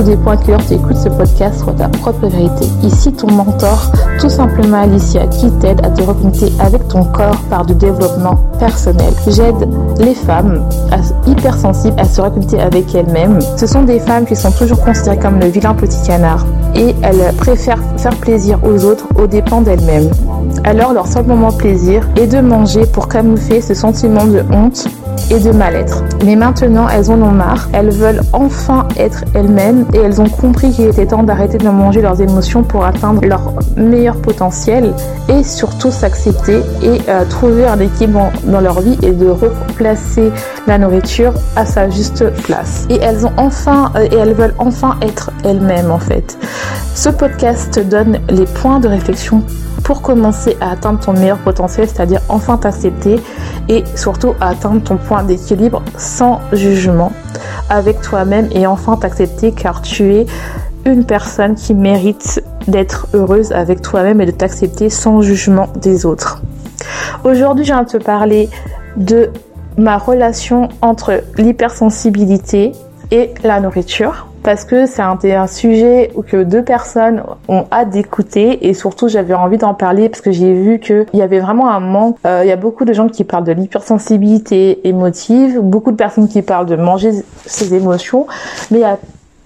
à quelle heure tu écoutes ce podcast sur ta propre vérité. Ici ton mentor, tout simplement Alicia, qui t'aide à te reconnecter avec ton corps par du développement personnel. J'aide les femmes hypersensibles à se reconnecter avec elles-mêmes. Ce sont des femmes qui sont toujours considérées comme le vilain petit canard et elles préfèrent faire plaisir aux autres aux dépens d'elles-mêmes. Alors leur seul moment plaisir est de manger pour camoufler ce sentiment de honte et de mal-être. Mais maintenant, elles en ont marre, elles veulent enfin être elles-mêmes et elles ont compris qu'il était temps d'arrêter de manger leurs émotions pour atteindre leur meilleur potentiel et surtout s'accepter et euh, trouver un équilibre dans leur vie et de replacer la nourriture à sa juste place. Et elles ont enfin euh, et elles veulent enfin être elles-mêmes en fait. Ce podcast donne les points de réflexion pour commencer à atteindre ton meilleur potentiel, c'est-à-dire enfin t'accepter et surtout à atteindre ton point d'équilibre sans jugement avec toi-même et enfin t'accepter car tu es une personne qui mérite d'être heureuse avec toi-même et de t'accepter sans jugement des autres. Aujourd'hui, je viens de te parler de ma relation entre l'hypersensibilité et la nourriture parce que c'est un, sujet que deux personnes ont hâte d'écouter et surtout j'avais envie d'en parler parce que j'ai vu qu'il y avait vraiment un manque. Euh, il y a beaucoup de gens qui parlent de l'hypersensibilité émotive, beaucoup de personnes qui parlent de manger ses émotions, mais il y a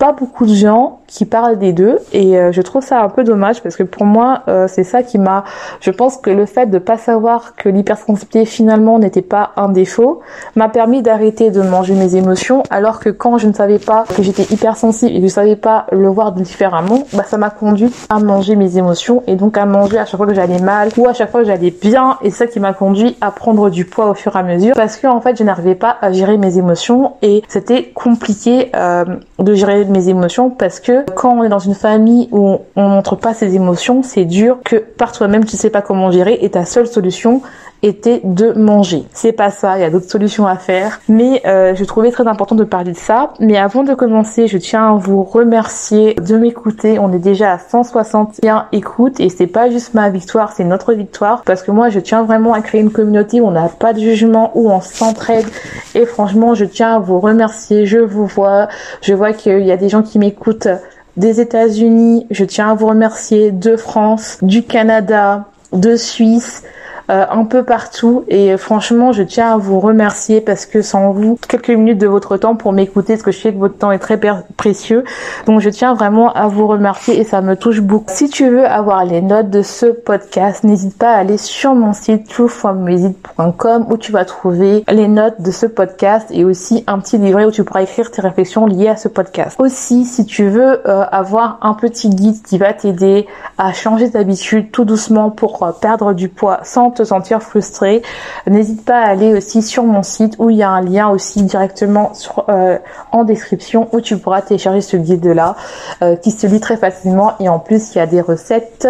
pas beaucoup de gens qui parlent des deux et euh, je trouve ça un peu dommage parce que pour moi euh, c'est ça qui m'a je pense que le fait de pas savoir que l'hypersensibilité finalement n'était pas un défaut m'a permis d'arrêter de manger mes émotions alors que quand je ne savais pas que j'étais hypersensible et que je savais pas le voir différemment bah ça m'a conduit à manger mes émotions et donc à manger à chaque fois que j'allais mal ou à chaque fois que j'allais bien. Et ça qui m'a conduit à prendre du poids au fur et à mesure parce que en fait je n'arrivais pas à gérer mes émotions et c'était compliqué euh, de gérer émotions parce que quand on est dans une famille où on, montre pas ses émotions, c'est dur que par toi-même tu sais pas comment gérer et ta seule solution était de manger. C'est pas ça, il y a d'autres solutions à faire, mais euh, je trouvais très important de parler de ça. Mais avant de commencer, je tiens à vous remercier de m'écouter. On est déjà à 161 écoutes et c'est pas juste ma victoire, c'est notre victoire parce que moi je tiens vraiment à créer une communauté où on n'a pas de jugement, où on s'entraide et franchement je tiens à vous remercier. Je vous vois, je vois qu'il y a des gens qui m'écoutent des États-Unis, je tiens à vous remercier, de France, du Canada, de Suisse, euh, un peu partout. Et franchement je tiens à vous remercier parce que sans vous quelques minutes de votre temps pour m'écouter parce que je sais que votre temps est très précieux. Donc je tiens vraiment à vous remercier et ça me touche beaucoup. Si tu veux avoir les notes de ce podcast n'hésite pas à aller sur mon site truefrommusic.com où tu vas trouver les notes de ce podcast et aussi un petit livret où tu pourras écrire tes réflexions liées à ce podcast. Aussi si tu veux euh, avoir un petit guide qui va t'aider à changer d'habitude tout doucement pour euh, perdre du poids sans te sentir frustré, n'hésite pas à aller aussi sur mon site où il y a un lien aussi directement euh, en description où tu pourras télécharger ce guide là euh, qui se lit très facilement et en plus il y a des recettes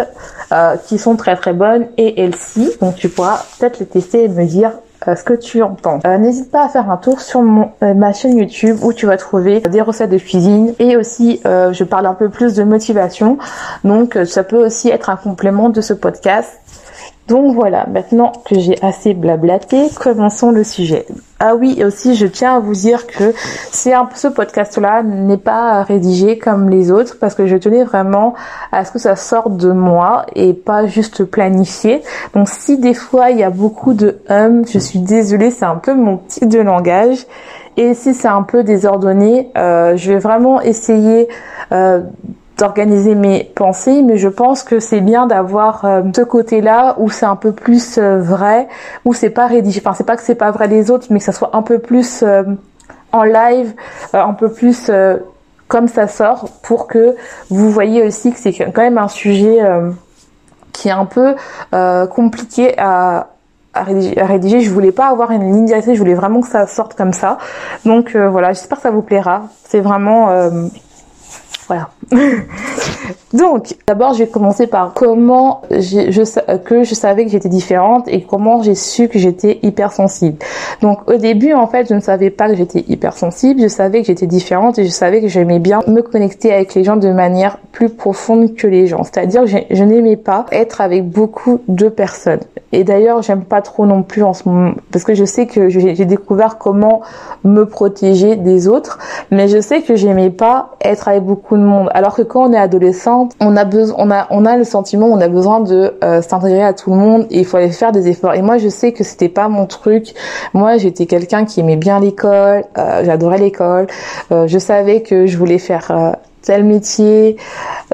euh, qui sont très très bonnes et healthy donc tu pourras peut-être les tester et me dire ce que tu entends. N'hésite pas à faire un tour sur mon, ma chaîne YouTube où tu vas trouver des recettes de cuisine et aussi je parle un peu plus de motivation. Donc ça peut aussi être un complément de ce podcast. Donc voilà, maintenant que j'ai assez blablaté, commençons le sujet. Ah oui, et aussi je tiens à vous dire que c'est ce podcast-là n'est pas rédigé comme les autres parce que je tenais vraiment à ce que ça sorte de moi et pas juste planifié. Donc si des fois il y a beaucoup de hum, je suis désolée, c'est un peu mon type de langage. Et si c'est un peu désordonné, euh, je vais vraiment essayer euh, d'organiser mes pensées, mais je pense que c'est bien d'avoir euh, ce côté-là où c'est un peu plus euh, vrai, où c'est pas rédigé. Enfin, c'est pas que c'est pas vrai des autres, mais que ça soit un peu plus euh, en live, un peu plus comme ça sort, pour que vous voyez aussi que c'est quand même un sujet qui est un peu compliqué à, rédiger, à rédiger, Je voulais pas avoir une ligne directrice, je voulais vraiment que ça sorte comme ça. Donc voilà, j'espère que ça vous plaira. C'est vraiment voilà. Donc, d'abord, je vais commencer par comment je, que je savais que j'étais différente et comment j'ai su que j'étais hypersensible. Donc, au début, en fait, je ne savais pas que j'étais hypersensible. Je savais que j'étais différente et je savais que j'aimais bien me connecter avec les gens de manière plus profonde que les gens. C'est-à-dire que je, n'aimais pas être avec beaucoup de personnes. Et d'ailleurs, j'aime pas trop non plus en ce moment parce que je sais que j'ai découvert comment me protéger des autres. Mais je sais que j'aimais pas être avec beaucoup Alors que quand on est adolescente, on a besoin, on a, on a le sentiment, on a besoin de euh, s'intégrer à tout le monde et il faut aller faire des efforts. Et moi, je sais que c'était pas mon truc. Moi, j'étais quelqu'un qui aimait bien l'école, euh, j'adorais l'école. Euh, je savais que je voulais faire tel métier.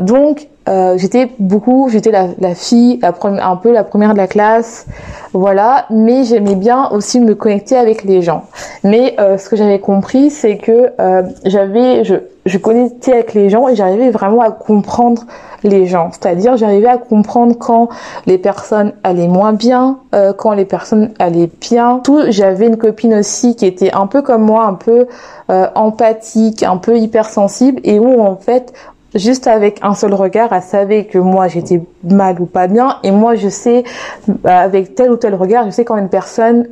Donc, euh, j'étais beaucoup, j'étais la, la, fille, la première, un peu la première de la classe, voilà. Mais j'aimais bien aussi me connecter avec les gens. Mais euh, ce que j'avais compris, c'est que euh, j'avais, je, je connectais avec les gens et j'arrivais vraiment à comprendre les gens. C'est-à-dire, j'arrivais à comprendre quand les personnes allaient moins bien, euh, quand les personnes allaient bien. Tout, j'avais une copine aussi qui était un peu comme moi, un peu euh, empathique, un peu hypersensible et où en fait juste avec un seul regard, elle savait que moi j'étais mal ou pas bien, et moi je sais bah, avec tel ou tel regard, je sais quand une personne,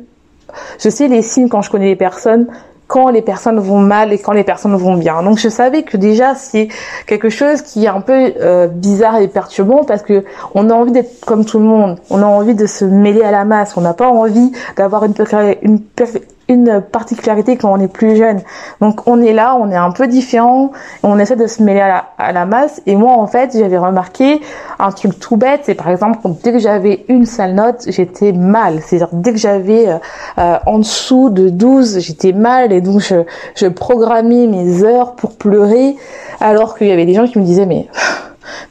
je sais les signes quand je connais les personnes, quand les personnes vont mal et quand les personnes vont bien. Donc je savais que déjà c'est quelque chose qui est un peu euh, bizarre et perturbant parce que on a envie d'être comme tout le monde, on a envie de se mêler à la masse, on n'a pas envie d'avoir une, une, une particularité quand on est plus jeune. Donc on est là, on est un peu différent, on essaie de se mêler à la, masse. Et moi en fait j'avais remarqué un truc tout bête, c'est par exemple dès que j'avais une sale note, j'étais mal. C'est-à-dire dès que j'avais euh, euh, en dessous de 12, j'étais mal et donc je, je programmais mes heures pour pleurer alors qu'il y avait des gens qui me disaient mais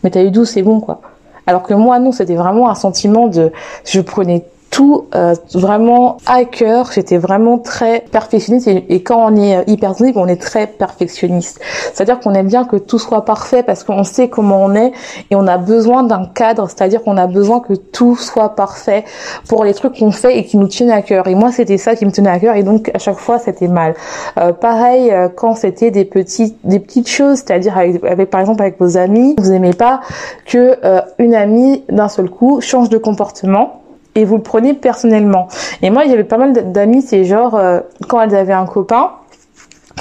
mais t'as eu 12 c'est bon quoi. Alors que moi non, c'était vraiment un sentiment de je prenais tout euh, vraiment à cœur. J'étais vraiment très perfectionniste et, quand on est hyper on est très perfectionniste. C'est-à-dire qu'on aime bien que tout soit parfait parce qu'on sait comment on est et on a besoin d'un cadre. C'est-à-dire qu'on a besoin que tout soit parfait pour les trucs qu'on fait et qui nous tiennent à cœur. Et moi, c'était ça qui me tenait à cœur et donc à chaque fois, c'était mal. Euh, pareil euh, quand c'était des petites des petites choses, c'est-à-dire avec, avec, par exemple avec vos amis, vous aimez pas que euh, une amie d'un seul coup change de comportement et vous le prenez personnellement. Et moi, avait pas mal d'amis, c'est genre euh, quand elles avaient un copain,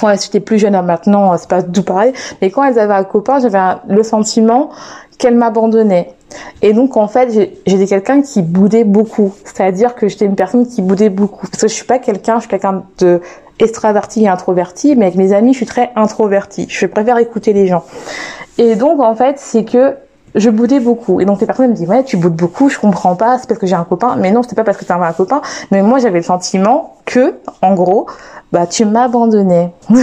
quand elles étaient plus jeunes, hein, maintenant c'est pas tout pareil, mais quand elles avaient un copain, j'avais le sentiment qu'elles m'abandonnaient. Et donc en fait, j'étais quelqu'un qui boudait beaucoup, c'est-à-dire que j'étais une personne qui boudait beaucoup. Parce que je suis pas quelqu'un, je suis quelqu'un de extraverti et introverti, mais avec mes amis, je suis très introverti. Je préfère écouter les gens. Et donc en fait, c'est que je boudais beaucoup. Et donc les personnes me disent ouais tu boudes beaucoup, je comprends pas, c'est parce que j'ai un copain. Mais non, c'était pas parce que tu avais un copain, mais moi j'avais le sentiment que, en gros, bah tu m'abandonnais.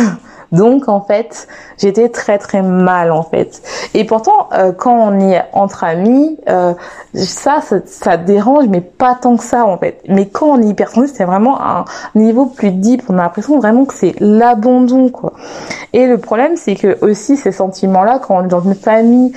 Donc en fait, j'étais très très mal en fait. Et pourtant, euh, quand on est entre amis, euh, ça, ça, dérange, mais pas tant que ça en fait. Mais quand on est hypersensible, c'est vraiment un niveau plus deep. On a l'impression vraiment que c'est l'abandon quoi. Et le problème, c'est que aussi ces sentiments-là, quand on est dans une famille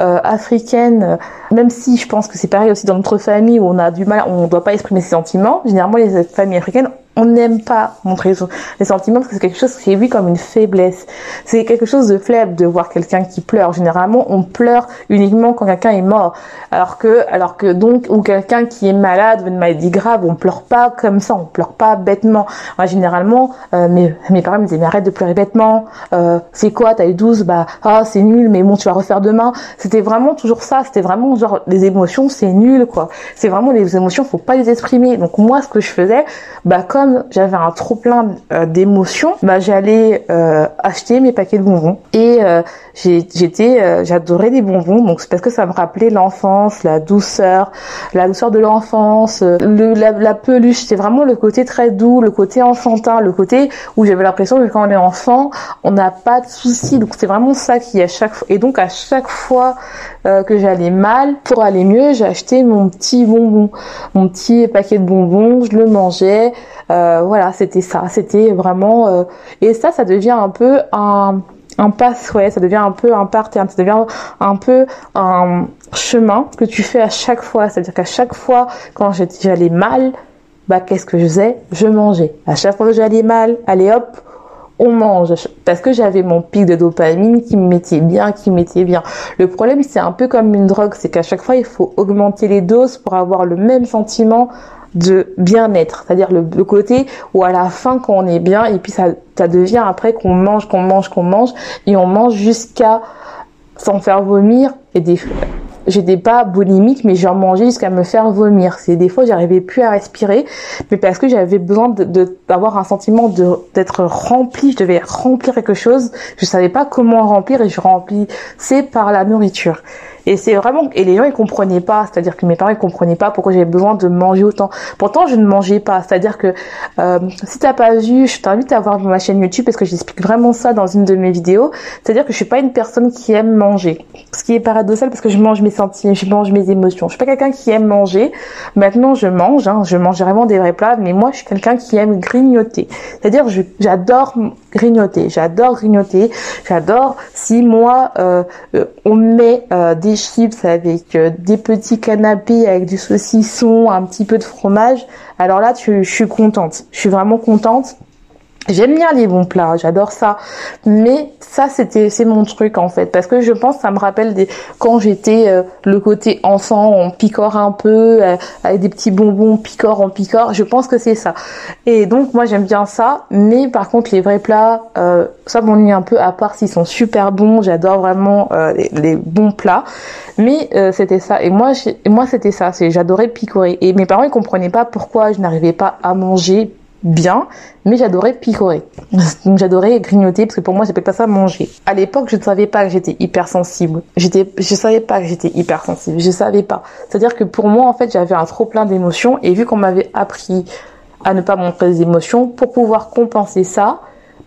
euh, africaine, même si je pense que c'est pareil aussi dans notre famille où on a du mal, on ne doit pas exprimer ses sentiments. Généralement, les familles africaines, on n'aime pas montrer les sentiments parce que c'est quelque chose qui est vu comme une faiblesse. C'est quelque chose de faible de voir quelqu'un qui pleure. Généralement, on pleure uniquement quand quelqu'un est mort. Alors que, alors que donc, ou quelqu'un qui est malade, une maladie grave, on pleure pas comme ça, on pleure pas bêtement. Moi, généralement, euh, mes, mes parents me disaient, mais arrête de pleurer bêtement. Euh, c'est quoi, t'as eu 12, bah, ah, c'est nul, mais bon, tu vas refaire demain. C'était vraiment toujours ça. C'était vraiment genre, les émotions, c'est nul, quoi. C'est vraiment les émotions, faut pas les exprimer. Donc, moi, ce que je faisais, bah, comme j'avais un trop plein euh, d'émotions, bah j'allais euh, acheter mes paquets de bonbons. Et euh, j'étais j'adorais les bonbons donc c'est parce que ça me rappelait l'enfance, la douceur, la douceur de l'enfance, le la, peluche, c'était vraiment le côté très doux, le côté enfantin, le côté où j'avais l'impression que quand on est enfant, on n'a pas de soucis. Donc c'est vraiment ça qui à chaque fois et donc à chaque fois que j'allais mal, pour aller mieux, j'achetais mon petit bonbon, mon petit paquet de bonbons, je le mangeais voilà, c'était ça. C'était vraiment euh, et ça, ça devient un peu un un ouais, ça devient un peu un pattern, ça devient un peu un chemin que tu fais à chaque fois. C'est-à-dire qu'à chaque fois, quand j'allais mal, bah qu'est-ce que je faisais? Je mangeais. À chaque fois que j'allais mal, allez hop, on mange parce que j'avais mon pic de dopamine qui me mettait bien, qui me mettait bien. Le problème, c'est un peu comme une drogue, c'est qu'à chaque fois, il faut augmenter les doses pour avoir le même sentiment de bien-être, c'est-à-dire le, côté où à la fin quand on est bien et puis ça, ça devient après qu'on mange, qu'on mange, qu'on mange et on mange jusqu'à s'en faire vomir et des j'étais pas boulimique, mais j'en mangeais jusqu'à me faire vomir. C'est des fois, j'arrivais plus à respirer, mais parce que j'avais besoin de, d'avoir un sentiment de, d'être rempli. Je devais remplir quelque chose. Je savais pas comment remplir et je remplissais par la nourriture. Et c'est vraiment et les gens ils comprenaient pas, c'est-à-dire que mes parents ils comprenaient pas pourquoi j'avais besoin de manger autant. Pourtant je ne mangeais pas, c'est-à-dire que euh, si t'as pas vu, je t'invite à voir ma chaîne YouTube parce que j'explique vraiment ça dans une de mes vidéos. C'est-à-dire que je suis pas une personne qui aime manger, ce qui est paradoxal parce que je mange mes sentiments, je mange mes émotions. Je suis pas quelqu'un qui aime manger. Maintenant je mange, hein, je mange vraiment des vrais plats, mais moi je suis quelqu'un qui aime grignoter. C'est-à-dire j'adore grignoter, j'adore grignoter, j'adore si moi euh, euh on met euh, des chips avec euh, des petits canapés avec du saucisson, un petit peu de fromage, alors là je suis contente, je suis vraiment contente J'aime bien les bons plats, j'adore ça. Mais ça, c'était, c'est mon truc en fait, parce que je pense, ça me rappelle des quand j'étais euh, le côté enfant, on picore un peu euh, avec des petits bonbons, picore, on picore. Je pense que c'est ça. Et donc moi, j'aime bien ça. Mais par contre, les vrais plats, euh, ça m'ennuie un peu. À part s'ils sont super bons, j'adore vraiment les, les, bons plats. Mais c'était ça. Et moi, moi, c'était ça. C'est j'adorais picorer. Et mes parents, ils comprenaient pas pourquoi je n'arrivais pas à manger bien, mais j'adorais picorer. Donc j'adorais grignoter parce que pour moi, j'appelle pas ça manger. À l'époque, je ne savais pas que j'étais hypersensible. J'étais, je savais pas que j'étais hypersensible. Je savais pas. C'est-à-dire que pour moi, en fait, j'avais un trop plein d'émotions et vu qu'on m'avait appris à ne pas montrer des émotions, pour pouvoir compenser ça,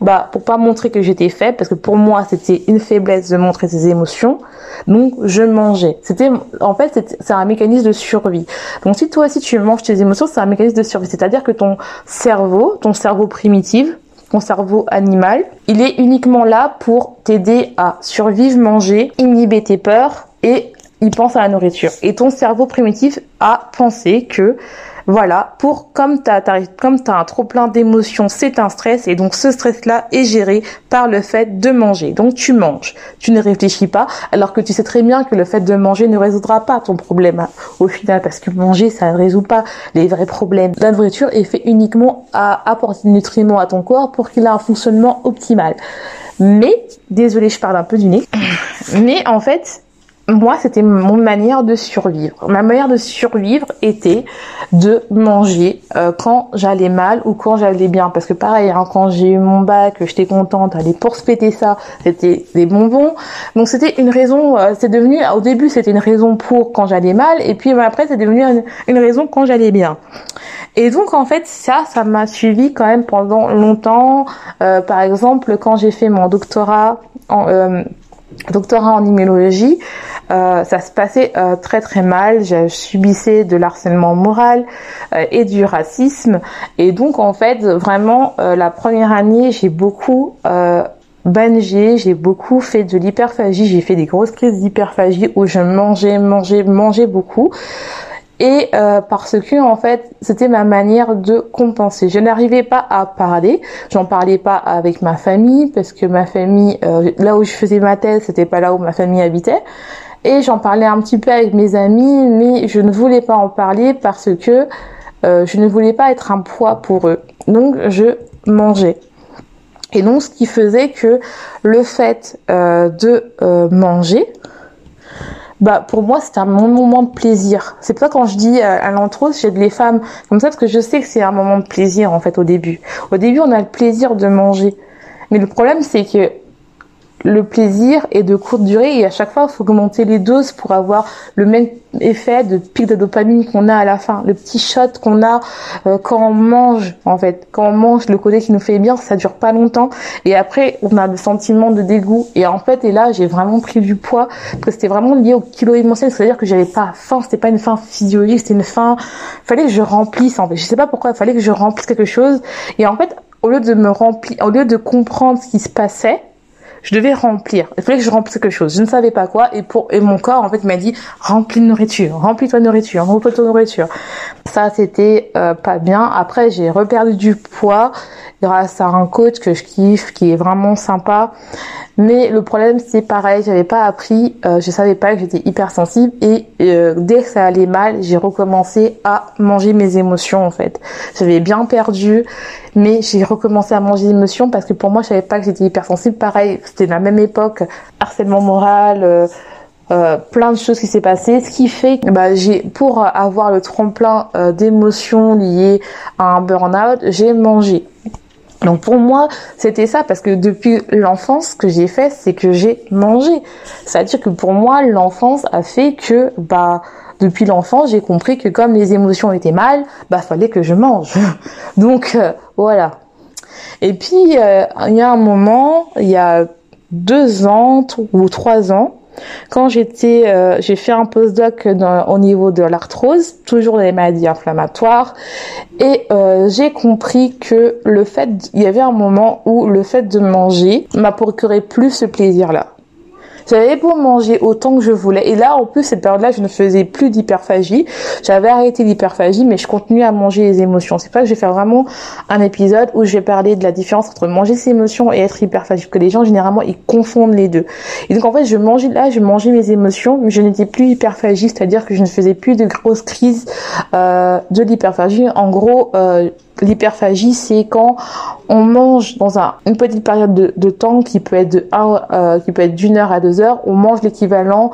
bah pour pas montrer que j'étais faible parce que pour moi c'était une faiblesse de montrer ses émotions. Donc je mangeais. C'était en fait c'est un mécanisme de survie. Donc si toi aussi tu manges tes émotions c'est un mécanisme de survie. C'est-à-dire que ton cerveau ton cerveau primitif ton cerveau animal il est uniquement là pour t'aider à survivre manger inhiber tes peurs et il pense à la nourriture. Et ton cerveau primitif a pensé que voilà, pour comme tu as, comme un trop plein d'émotions, c'est un stress et donc ce stress-là est géré par le fait de manger. Donc tu manges, tu ne réfléchis pas, alors que tu sais très bien que le fait de manger ne résoudra pas ton problème au final, parce que manger ça ne résout pas les vrais problèmes. La nourriture est fait uniquement à apporter des nutriments à ton corps pour qu'il ait un fonctionnement optimal. Mais, désolé, je parle un peu du nez. Mais en fait, moi, c'était mon manière de survivre. Ma manière de survivre était de manger euh, quand j'allais mal ou quand j'allais bien. Parce que pareil, hein, quand j'ai eu mon bac, j'étais contente, aller pour se péter ça, c'était des bonbons. Donc c'était une raison, euh, c'est devenu, au début c'était une raison pour quand j'allais mal, et puis après c'est devenu une, raison quand j'allais bien. Et donc en fait ça, ça m'a suivi quand même pendant longtemps. Euh, par exemple, quand j'ai fait mon doctorat en doctorat en immunologie, euh, ça se passait euh, très très mal. Je subissais de l'harcèlement moral euh, et du racisme. Et donc en fait, vraiment, la première année, j'ai beaucoup bangé, j'ai beaucoup fait de l'hyperphagie. J'ai fait des grosses crises d'hyperphagie où je mangeais, mangeais, mangeais beaucoup et euh, parce que en fait c'était ma manière de compenser. Je n'arrivais pas à parler, j'en parlais pas avec ma famille parce que ma famille euh, là où je faisais ma thèse c'était pas là où ma famille habitait et j'en parlais un petit peu avec mes amis mais je ne voulais pas en parler parce que euh, je ne voulais pas être un poids pour eux. Donc je mangeais. Et donc ce qui faisait que le fait de manger bah pour moi c'est un moment de plaisir. C'est pour ça quand je dis euh, à l'intro j'aide les femmes comme ça parce que je sais que c'est un moment de plaisir en fait au début. Au début on a le plaisir de manger. Mais le problème c'est que le plaisir est de courte durée et à chaque fois il faut augmenter les doses pour avoir le même effet de pic de dopamine qu'on a à la fin, le petit shot qu'on a euh, quand on mange en fait, quand on mange le côté qui nous fait bien, ça dure pas longtemps. Et après on a le sentiment de dégoût. Et en fait et là j'ai vraiment pris du poids parce que c'était vraiment lié au kilo émotionnel, c'est-à-dire que j'avais pas faim, c'était pas une faim physiologique, c'était une faim, fallait que je remplisse en fait, je sais pas pourquoi, il fallait que je remplisse quelque chose. Et en fait au lieu de me remplir, au lieu de comprendre ce qui se passait je devais remplir. Il fallait que je remplisse quelque chose. Je ne savais pas quoi. Et pour et mon corps en fait m'a dit remplis de nourriture, remplis-toi de nourriture, remplis de nourriture. Ça c'était euh, pas bien. Après j'ai reperdu du poids grâce à un coach que je kiffe, qui est vraiment sympa. Mais le problème c'est pareil, j'avais pas appris, euh, je savais pas que j'étais hypersensible et euh, dès que ça allait mal, j'ai recommencé à manger mes émotions en fait. J'avais bien perdu, mais j'ai recommencé à manger mes émotions parce que pour moi je savais pas que j'étais hypersensible. Pareil, c'était la même époque, harcèlement moral. Euh, euh, plein de choses qui s'est passé, ce qui fait que bah, pour avoir le tremplin d'émotions liées à un burn-out, j'ai mangé. Donc pour moi, c'était ça parce que depuis l'enfance, ce que j'ai fait, c'est que j'ai mangé. C'est-à-dire que pour moi, l'enfance a fait que bah depuis l'enfance, j'ai compris que comme les émotions étaient mal, bah fallait que je mange. Donc euh, voilà. Et puis il y a un moment, il y a deux ans ou trois ans, quand j'étais, euh, j'ai fait un postdoc au niveau de l'arthrose, toujours les maladies inflammatoires, et euh, j'ai compris que le fait, il y avait un moment où le fait de manger m'a procuré plus ce plaisir-là. J'avais beau manger autant que je voulais. Et là, en plus, cette période-là, je ne faisais plus d'hyperphagie. J'avais arrêté l'hyperphagie, mais je continuais à manger les émotions. C'est pas que je vais faire vraiment un épisode où je vais parler de la différence entre manger ses émotions et être hyperphagique. Que les gens, généralement, ils confondent les deux. Et donc, en fait, je mangeais là, je mangeais mes émotions, mais je n'étais plus hyperphagie, c'est-à-dire que je ne faisais plus de grosses crises euh, de l'hyperphagie. En gros, euh, L'hyperphagie, c'est quand on mange dans un, une petite période de, temps qui peut être euh, qui peut être d'une heure à deux heures, on mange l'équivalent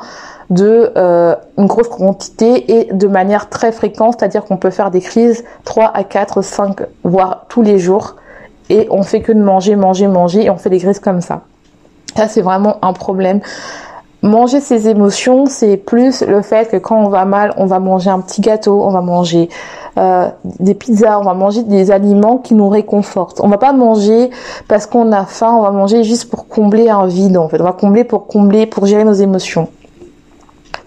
de euh, une grosse quantité et de manière très fréquente, c'est-à-dire qu'on peut faire des crises 3 à 4, 5, voire tous les jours, et on fait que de manger, manger, manger, et on fait des crises comme ça. Ça, c'est vraiment un problème. Manger ses émotions, c'est plus le fait que quand on va mal, on va manger un petit gâteau, on va manger euh, des pizzas, on va manger des aliments qui nous réconfortent. On va pas manger parce qu'on a faim, on va manger juste pour combler un vide en fait. On va combler pour combler, pour gérer nos émotions.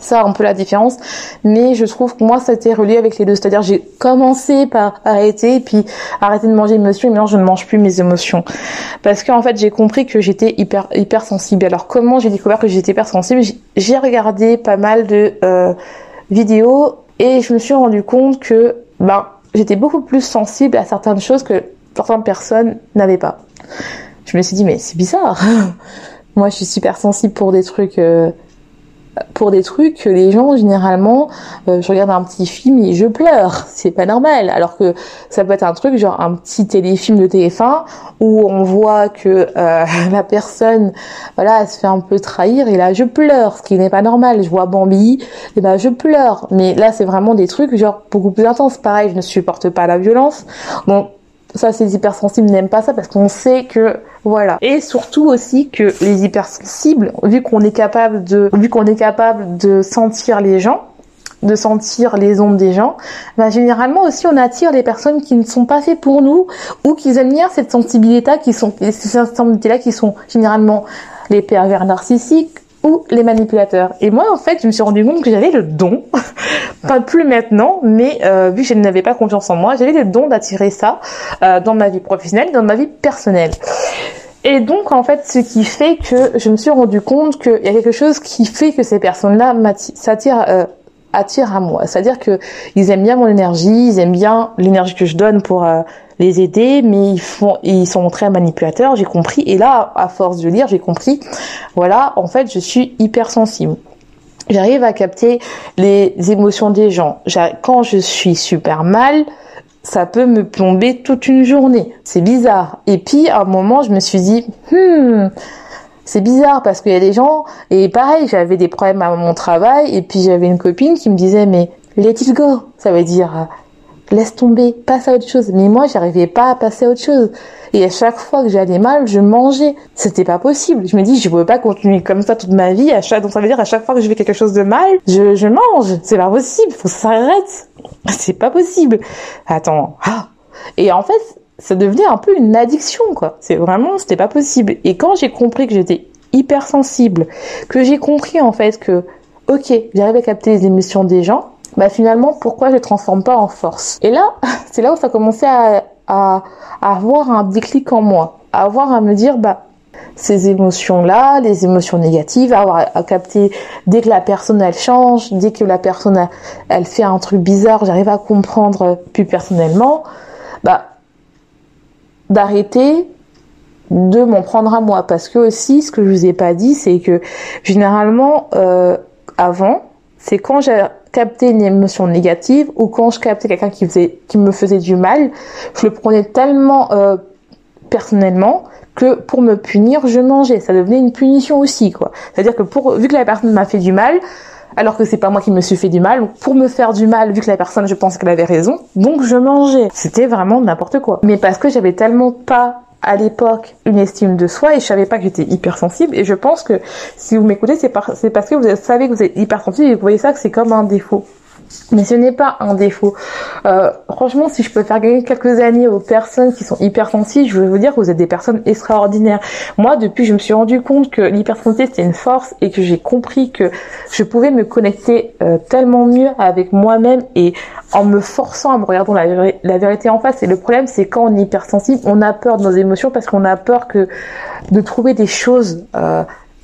Ça, un peu la différence. Mais je trouve que moi, ça a été relié avec les deux. C'est-à-dire, j'ai commencé par arrêter, puis arrêter de manger mes émotions, et maintenant, je ne mange plus mes émotions. Parce qu'en fait, j'ai compris que j'étais hyper, hyper sensible. Alors, comment j'ai découvert que j'étais hyper sensible J'ai regardé pas mal de euh, vidéos et je me suis rendu compte que ben, j'étais beaucoup plus sensible à certaines choses que certaines personnes n'avaient pas. Je me suis dit, mais c'est bizarre. Moi, je suis super sensible pour des trucs euh, pour des trucs que les gens généralement euh, je regarde un petit film et je pleure. C'est pas normal. Alors que ça peut être un truc genre un petit téléfilm de TF1 où on voit que euh, la personne voilà elle se fait un peu trahir et là je pleure ce qui n'est pas normal. Je vois Bambi et ben je pleure. Mais là c'est vraiment des trucs genre beaucoup plus intenses. Pareil je ne supporte pas la violence. Bon ça, ces hypersensibles n'aiment pas ça parce qu'on sait que voilà. Et surtout aussi que les hypersensibles, vu qu'on est capable de, vu qu'on est capable de sentir les gens, de sentir les ondes des gens, bah, généralement aussi on attire les personnes qui ne sont pas faites pour nous ou qui aiment bien cette sensibilité qui sont, ces sensibilités là qui sont généralement les pervers narcissiques ou les manipulateurs. Et moi, en fait, je me suis rendu compte que j'avais le don, pas plus maintenant, mais euh, vu que je n'avais pas confiance en moi, j'avais le don d'attirer ça euh, dans ma vie professionnelle, dans ma vie personnelle. Et donc, en fait, ce qui fait que je me suis rendu compte qu'il y a quelque chose qui fait que ces personnes-là s'attirent euh, attirent à moi. C'est-à-dire que ils aiment bien mon énergie, ils aiment bien l'énergie que je donne pour euh, les aider, mais ils sont très manipulateurs. J'ai compris. Et là, à force de lire, j'ai compris. Voilà, en fait, je suis hypersensible. J'arrive à capter les émotions des gens. Quand je suis super mal, ça peut me plomber toute une journée. C'est bizarre. Et puis, à un moment, je me suis dit, hmm, c'est bizarre parce qu'il y a des gens, et pareil, j'avais des problèmes à mon travail, et puis j'avais une copine qui me disait, mais let it go. Ça veut dire, laisse tomber, passe à autre chose. Mais moi, j'arrivais pas à passer à autre chose. Et à chaque fois que j'allais mal, je mangeais. C'était pas possible. Je me dis, je pouvais pas continuer comme ça toute ma vie. À chaque, donc ça veut dire à chaque fois que je fais quelque chose de mal, je, je mange. C'est pas possible. Faut que ça s'arrête. C'est pas possible. Attends. Ah. Et en fait, ça devenait un peu une addiction, quoi. C'est vraiment, c'était pas possible. Et quand j'ai compris que j'étais hypersensible, que j'ai compris en fait que, ok, j'arrive à capter les émotions des gens, bah finalement, pourquoi je les transforme pas en force? Et là, c'est là où ça commençait à, à, à avoir un déclic en moi, à avoir à me dire, bah ces émotions-là, les émotions négatives, à avoir à capter dès que la personne elle change, dès que la personne elle fait un truc bizarre, j'arrive à comprendre plus personnellement, bah d'arrêter de m'en prendre à moi. Parce que aussi ce que je vous ai pas dit c'est que généralement euh, avant c'est quand j'ai capté une émotion négative ou quand je captais quelqu'un qui faisait qui me faisait du mal je le prenais tellement euh, personnellement que pour me punir, je mangeais. Ça devenait une punition aussi, quoi. C'est-à-dire que pour, vu que la personne m'a fait du mal, alors que c'est pas moi qui me suis fait du mal, pour me faire du mal, vu que la personne, je pense qu'elle avait raison, donc je mangeais. C'était vraiment n'importe quoi. Mais parce que j'avais tellement pas à l'époque une estime de soi et je savais pas que j'étais hypersensible et je pense que si vous m'écoutez c'est parce que vous savez que vous êtes hypersensible et vous voyez ça que c'est comme un défaut. Mais ce n'est pas un défaut. Euh, franchement, si je peux faire gagner quelques années aux personnes qui sont hypersensibles, je veux vous dire que vous êtes des personnes extraordinaires. Moi, depuis, je me suis rendu compte que l'hypersensibilité c'était une force et que j'ai compris que je pouvais me connecter euh, tellement mieux avec moi-même et en me forçant à me regarder la, vérité en face. Et le problème, c'est quand on est hypersensible, on a peur de nos émotions parce qu'on a peur que de trouver des choses. Euh,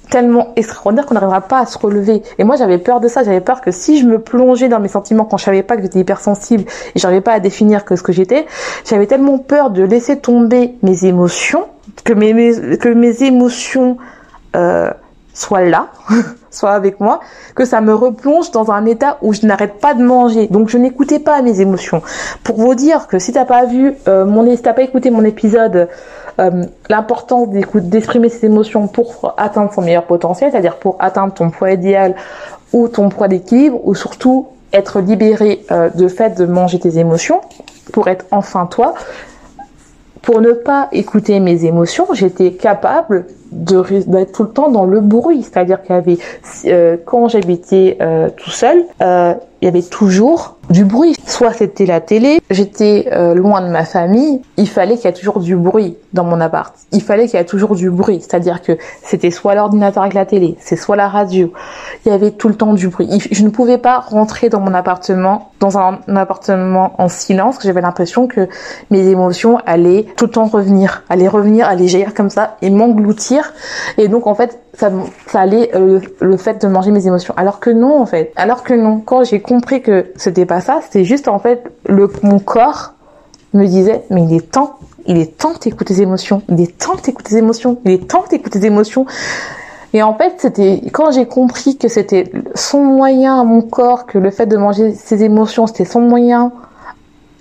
tellement extraordinaire qu'on n'arrivera pas à se relever. Et moi, j'avais peur de ça. J'avais peur que si je me plongeais dans mes sentiments quand je savais pas que j'étais hypersensible et j'arrivais pas à définir que ce que j'étais, j'avais tellement peur de laisser tomber mes émotions, que mes, que mes émotions euh, soient là, soient avec moi, que ça me replonge dans un état où je n'arrête pas de manger. Donc je n'écoutais pas mes émotions. Pour vous dire que si t'as pas vu euh, mon, si t'as pas écouté mon épisode euh, l'importance d'exprimer ses émotions pour atteindre son meilleur potentiel, c'est-à-dire pour atteindre ton poids idéal ou ton poids d'équilibre, ou surtout être libéré euh, de fait de manger tes émotions pour être enfin toi. Pour ne pas écouter mes émotions, j'étais capable d'être tout le temps dans le bruit, c'est-à-dire qu'il y avait euh, quand j'habitais tout seul, il y avait toujours du bruit. Soit c'était la télé, j'étais euh, loin de ma famille, il fallait qu'il y ait toujours du bruit dans mon appart. Il fallait qu'il y ait toujours du bruit, c'est-à-dire que c'était soit l'ordinateur avec la télé, c'est soit la radio. Il y avait tout le temps du bruit. Je ne pouvais pas rentrer dans mon appartement, dans un, appartement en silence, j'avais l'impression que mes émotions allaient tout le temps revenir, allaient revenir, allaient jaillir comme ça et m'engloutir. Et donc en fait, ça, allait euh, le fait de manger mes émotions. Alors que non en fait. Alors que non. Quand j'ai compris que c'était pas ça, c'était juste en fait le mon corps me disait mais il est temps, il est temps que t'écoutes tes émotions, il est temps que t'écoutes tes émotions, il est temps que t'écoutes tes émotions. Et en fait, c'était quand j'ai compris que c'était son moyen à mon corps, que le fait de manger ses émotions, c'était son moyen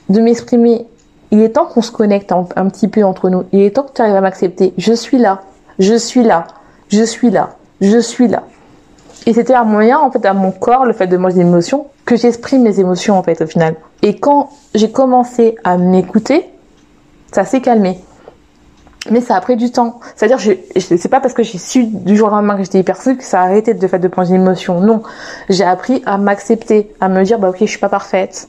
de m'exprimer. Il est temps qu'on se connecte un, petit peu entre nous. Il est temps que tu arrives à m'accepter. Je suis là. Je suis là. Je suis là. Je suis là. Et c'était un moyen, en fait, à mon corps, le fait de manger des émotions, que j'exprime mes émotions, en fait, au final. Et quand j'ai commencé à m'écouter, ça s'est calmé. Mais ça a pris du temps. C'est-à-dire, je, je c'est pas parce que j'ai su du jour au lendemain que j'étais hyper que ça a arrêté de fait de prendre des émotions. Non. J'ai appris à m'accepter, à me dire, bah, ok, je suis pas parfaite.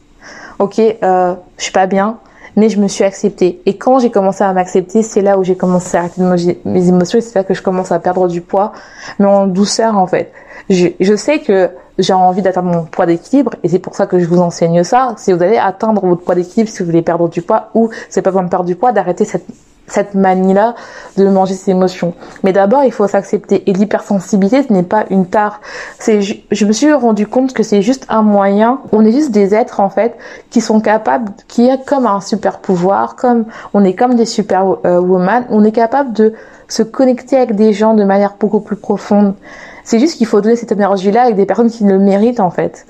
Ok, euh, je suis pas bien mais je me suis acceptée. Et quand j'ai commencé à m'accepter, c'est là où j'ai commencé à arrêter mes émotions et c'est là que je commence à perdre du poids, mais en douceur en fait. Je, je sais que j'ai envie d'atteindre mon poids d'équilibre et c'est pour ça que je vous enseigne ça. Si vous allez atteindre votre poids d'équilibre, si vous voulez perdre du poids ou c'est pas de perdre du poids, d'arrêter cette cette manie-là de manger ses émotions. Mais d'abord, il faut s'accepter. Et l'hypersensibilité, ce n'est pas une tare. C'est, je, me suis rendu compte que c'est juste un moyen. On est juste des êtres, en fait, qui sont capables, qui est comme un super pouvoir, comme, on est comme des super euh, women. On est capable de se connecter avec des gens de manière beaucoup plus profonde. C'est juste qu'il faut donner cette énergie-là avec des personnes qui le méritent, en fait.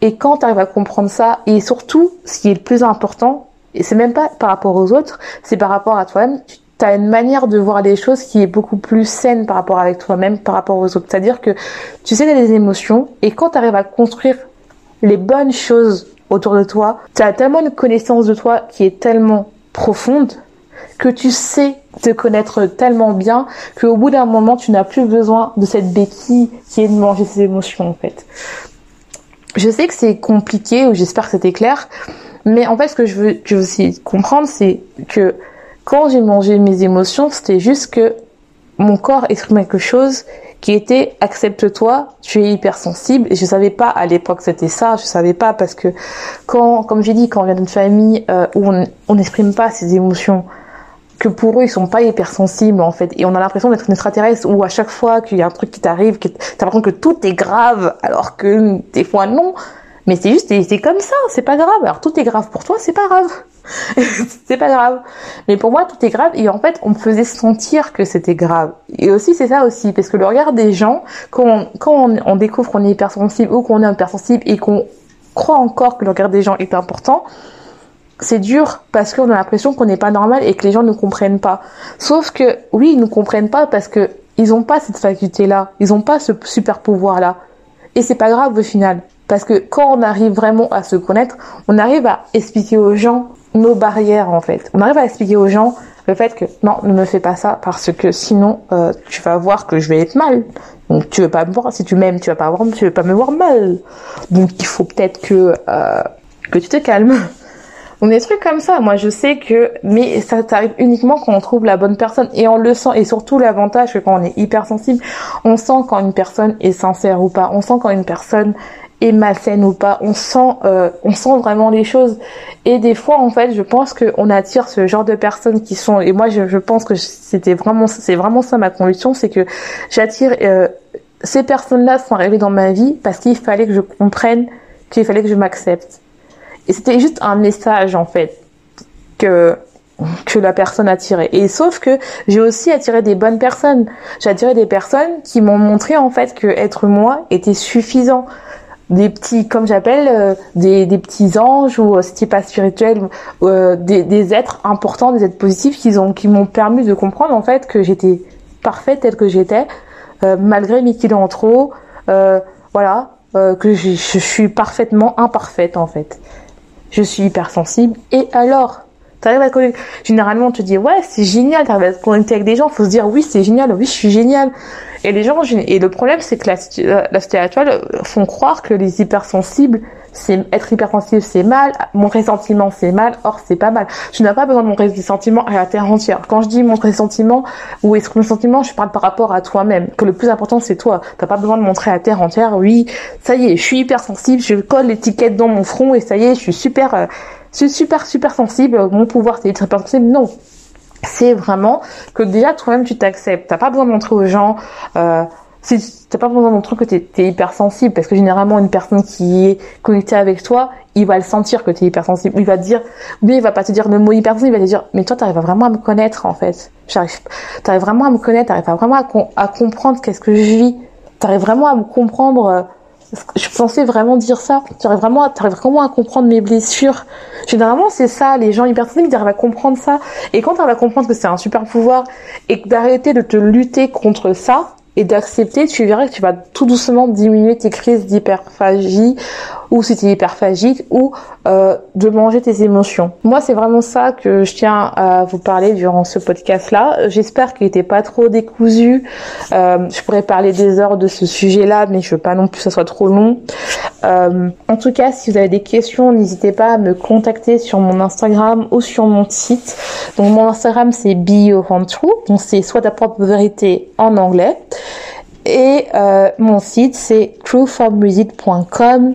Et quand tu arrives à comprendre ça, et surtout, ce qui est le plus important, et c'est même pas par rapport aux autres, c'est par rapport à toi-même. Tu as une manière de voir les choses qui est beaucoup plus saine par rapport avec toi-même, par rapport aux autres. C'est-à-dire que tu sais des émotions et quand tu arrives à construire les bonnes choses autour de toi, tu as tellement une connaissance de toi qui est tellement profonde que tu sais te connaître tellement bien qu'au bout d'un moment, tu n'as plus besoin de cette béquille qui est de manger ses émotions en fait. Je sais que c'est compliqué, ou j'espère que c'était clair, mais en fait, ce que je veux, je veux aussi comprendre, c'est que quand j'ai mangé mes émotions, c'était juste que mon corps exprimait quelque chose qui était accepte-toi, tu es hypersensible. Et je savais pas à l'époque c'était ça, je savais pas parce que quand, comme j'ai dit, quand on vient d'une famille euh, où on n'exprime pas ses émotions, que pour eux ils sont pas hypersensibles en fait, et on a l'impression d'être une extraterrestre où à chaque fois qu'il y a un truc qui t'arrive, t'as l'impression que tout est grave, alors que des fois non. Mais c'est juste, c'est comme ça, c'est pas grave. Alors tout est grave pour toi, c'est pas grave. c'est pas grave. Mais pour moi, tout est grave. Et en fait, on me faisait sentir que c'était grave. Et aussi, c'est ça aussi. Parce que le regard des gens, quand on, découvre qu'on est hypersensible ou qu'on est hypersensible et qu'on croit encore que le regard des gens est important, c'est dur parce qu'on a l'impression qu'on n'est pas normal et que les gens ne comprennent pas. Sauf que oui, ils ne comprennent pas parce que ils n'ont pas cette faculté-là, ils n'ont pas ce super pouvoir-là. Et c'est pas grave au final. Parce que quand on arrive vraiment à se connaître, on arrive à expliquer aux gens nos barrières en fait. On arrive à expliquer aux gens le fait que non, ne me fais pas ça parce que sinon euh, tu vas voir que je vais être mal. Donc tu veux pas me voir. Si tu m'aimes, tu vas pas voir, tu veux pas me voir mal. Donc il faut peut-être que euh, que tu te calmes. On est des trucs comme ça. Moi, je sais que, mais ça arrive uniquement quand on trouve la bonne personne et on le sent. Et surtout l'avantage que quand on est hypersensible, on sent quand une personne est sincère ou pas. On sent quand une personne est malsaine ou pas. On sent, euh, on sent vraiment les choses. Et des fois, en fait, je pense qu'on attire ce genre de personnes qui sont. Et moi, je, pense que c'était vraiment, c'est vraiment ça ma conviction, c'est que j'attire. Euh, ces personnes-là sont arrivées dans ma vie parce qu'il fallait que je comprenne qu'il fallait que je m'accepte. Et c'était juste un message en fait que que la personne attirait. Et sauf que j'ai aussi attiré des bonnes personnes. J'ai attiré des personnes qui m'ont montré en fait que être moi était suffisant. Des petits, comme j'appelle, euh, des, des petits anges ou euh, c'était pas spirituel, euh, des, des êtres importants, des êtres positifs qui ont qui m'ont permis de comprendre en fait que j'étais parfaite telle que j'étais, euh, malgré mes kilos en trop. voilà, que je, je suis parfaitement imparfaite en fait je suis hypersensible. Et alors? T'arrives à connecter. Généralement, on te dit, ouais, c'est génial, t'arrives à te connecter avec des gens. Faut se dire, oui, c'est génial, oui, je suis génial. Et les gens, et le problème, c'est que la, la société actuelle font croire que les hypersensibles, c'est être hypersensible, c'est mal. Mon ressentiment, c'est mal. Or, c'est pas mal. Je n'ai pas besoin de mon ressentiment à la terre entière. Quand je dis mon ressentiment ou est-ce que mon sentiment, je parle par rapport à toi-même. Que le plus important, c'est toi. T'as pas besoin de montrer à la terre entière. Oui, ça y est, je suis hypersensible. Je colle l'étiquette dans mon front et ça y est, je suis super, euh, suis super, super sensible. Mon pouvoir, c'est être hypersensible. Non c'est vraiment que déjà toi-même tu t'acceptes. T'as pas besoin de montrer aux gens, euh, t'as pas besoin de montrer que t'es es hypersensible, parce que généralement une personne qui est connectée avec toi, il va le sentir que t'es hypersensible. Il va te dire, oui, il va pas te dire le mot hypersensible, il va te dire, mais toi t'arrives vraiment à me connaître en fait. J'arrive, t'arrives vraiment à me connaître, t'arrives vraiment à, à comprendre qu'est-ce que je vis. T'arrives vraiment à me comprendre. Euh, je pensais vraiment dire ça. Tu arrives vraiment, t'arrives vraiment à comprendre mes blessures. Généralement, c'est ça. Les gens hypersensibles, ils arrivent à comprendre ça. Et quand tu arrives à comprendre que c'est un super pouvoir et d'arrêter de te lutter contre ça, et d'accepter, tu verras que tu vas tout doucement diminuer tes crises d'hyperphagie ou si tu es hyperphagique ou euh, de manger tes émotions. Moi, c'est vraiment ça que je tiens à vous parler durant ce podcast-là. J'espère qu'il n'était pas trop décousu. Euh, je pourrais parler des heures de ce sujet-là, mais je veux pas non plus que ça soit trop long. Euh, en tout cas, si vous avez des questions, n'hésitez pas à me contacter sur mon Instagram ou sur mon site. Donc mon Instagram c'est Bio donc c'est soit ta propre vérité en anglais. Et euh, mon site c'est trueformusic.com.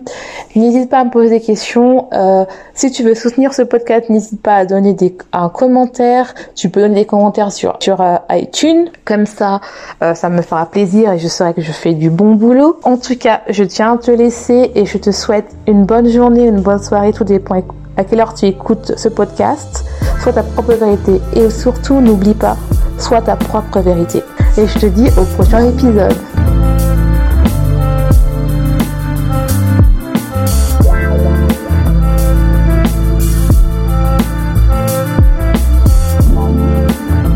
N'hésite pas à me poser des questions. Euh, si tu veux soutenir ce podcast, n'hésite pas à donner des, un commentaire. Tu peux donner des commentaires sur, sur euh, iTunes. Comme ça, euh, ça me fera plaisir et je saurai que je fais du bon boulot. En tout cas, je tiens à te laisser et je te souhaite une bonne journée, une bonne soirée, tout dépend à quelle heure tu écoutes ce podcast. Sois ta propre vérité et surtout n'oublie pas, sois ta propre vérité et je te dis au prochain épisode.